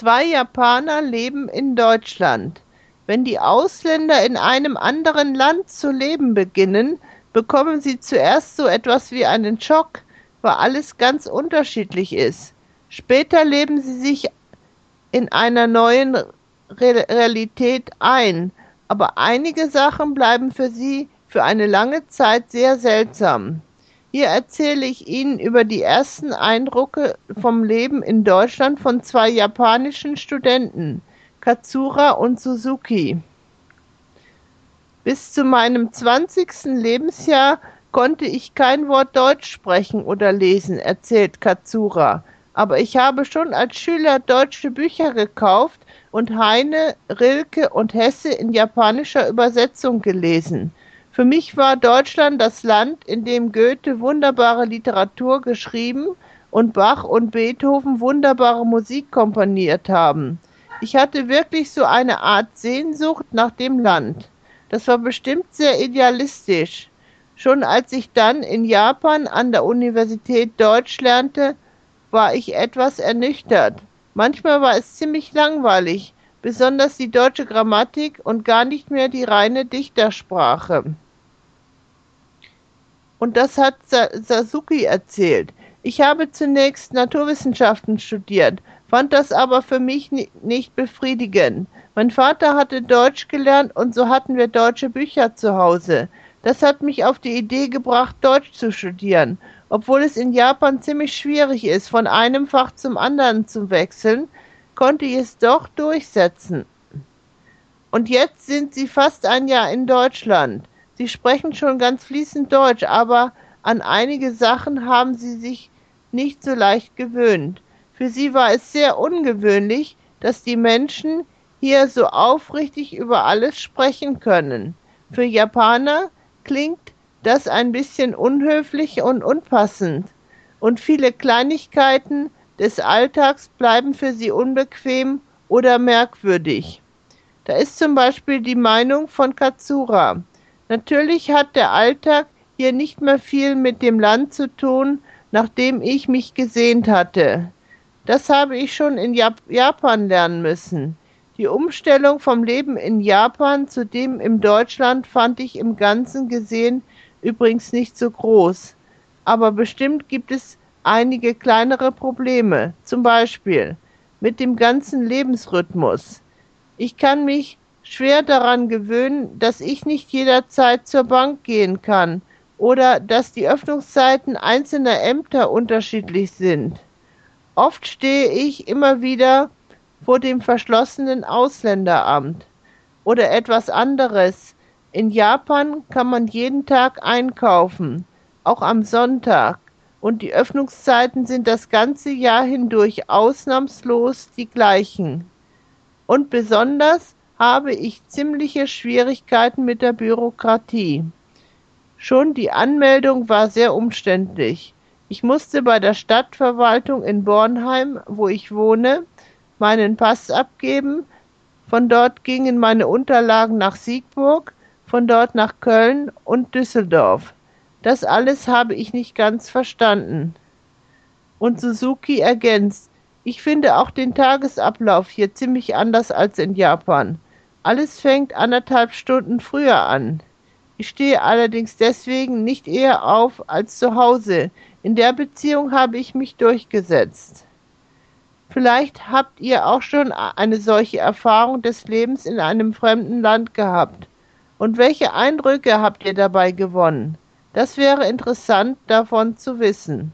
Zwei Japaner leben in Deutschland. Wenn die Ausländer in einem anderen Land zu leben beginnen, bekommen sie zuerst so etwas wie einen Schock, weil alles ganz unterschiedlich ist. Später leben sie sich in einer neuen Re Realität ein, aber einige Sachen bleiben für sie für eine lange Zeit sehr seltsam. Hier erzähle ich Ihnen über die ersten Eindrücke vom Leben in Deutschland von zwei japanischen Studenten, Katsura und Suzuki. Bis zu meinem 20. Lebensjahr konnte ich kein Wort Deutsch sprechen oder lesen, erzählt Katsura. Aber ich habe schon als Schüler deutsche Bücher gekauft und Heine, Rilke und Hesse in japanischer Übersetzung gelesen. Für mich war Deutschland das Land, in dem Goethe wunderbare Literatur geschrieben und Bach und Beethoven wunderbare Musik komponiert haben. Ich hatte wirklich so eine Art Sehnsucht nach dem Land. Das war bestimmt sehr idealistisch. Schon als ich dann in Japan an der Universität Deutsch lernte, war ich etwas ernüchtert. Manchmal war es ziemlich langweilig, besonders die deutsche Grammatik und gar nicht mehr die reine Dichtersprache. Und das hat Sasuki erzählt. Ich habe zunächst Naturwissenschaften studiert, fand das aber für mich nicht befriedigend. Mein Vater hatte Deutsch gelernt und so hatten wir deutsche Bücher zu Hause. Das hat mich auf die Idee gebracht, Deutsch zu studieren. Obwohl es in Japan ziemlich schwierig ist, von einem Fach zum anderen zu wechseln, konnte ich es doch durchsetzen. Und jetzt sind sie fast ein Jahr in Deutschland. Sie sprechen schon ganz fließend Deutsch, aber an einige Sachen haben sie sich nicht so leicht gewöhnt. Für sie war es sehr ungewöhnlich, dass die Menschen hier so aufrichtig über alles sprechen können. Für Japaner klingt das ein bisschen unhöflich und unpassend. Und viele Kleinigkeiten des Alltags bleiben für sie unbequem oder merkwürdig. Da ist zum Beispiel die Meinung von Katsura. Natürlich hat der Alltag hier nicht mehr viel mit dem Land zu tun, nach dem ich mich gesehnt hatte. Das habe ich schon in Jap Japan lernen müssen. Die Umstellung vom Leben in Japan zu dem in Deutschland fand ich im Ganzen gesehen übrigens nicht so groß. Aber bestimmt gibt es einige kleinere Probleme, zum Beispiel mit dem ganzen Lebensrhythmus. Ich kann mich schwer daran gewöhnen, dass ich nicht jederzeit zur Bank gehen kann oder dass die Öffnungszeiten einzelner Ämter unterschiedlich sind. Oft stehe ich immer wieder vor dem verschlossenen Ausländeramt oder etwas anderes. In Japan kann man jeden Tag einkaufen, auch am Sonntag und die Öffnungszeiten sind das ganze Jahr hindurch ausnahmslos die gleichen. Und besonders habe ich ziemliche Schwierigkeiten mit der Bürokratie. Schon die Anmeldung war sehr umständlich. Ich musste bei der Stadtverwaltung in Bornheim, wo ich wohne, meinen Pass abgeben. Von dort gingen meine Unterlagen nach Siegburg, von dort nach Köln und Düsseldorf. Das alles habe ich nicht ganz verstanden. Und Suzuki ergänzt, ich finde auch den Tagesablauf hier ziemlich anders als in Japan. Alles fängt anderthalb Stunden früher an. Ich stehe allerdings deswegen nicht eher auf als zu Hause. In der Beziehung habe ich mich durchgesetzt. Vielleicht habt ihr auch schon eine solche Erfahrung des Lebens in einem fremden Land gehabt. Und welche Eindrücke habt ihr dabei gewonnen? Das wäre interessant davon zu wissen.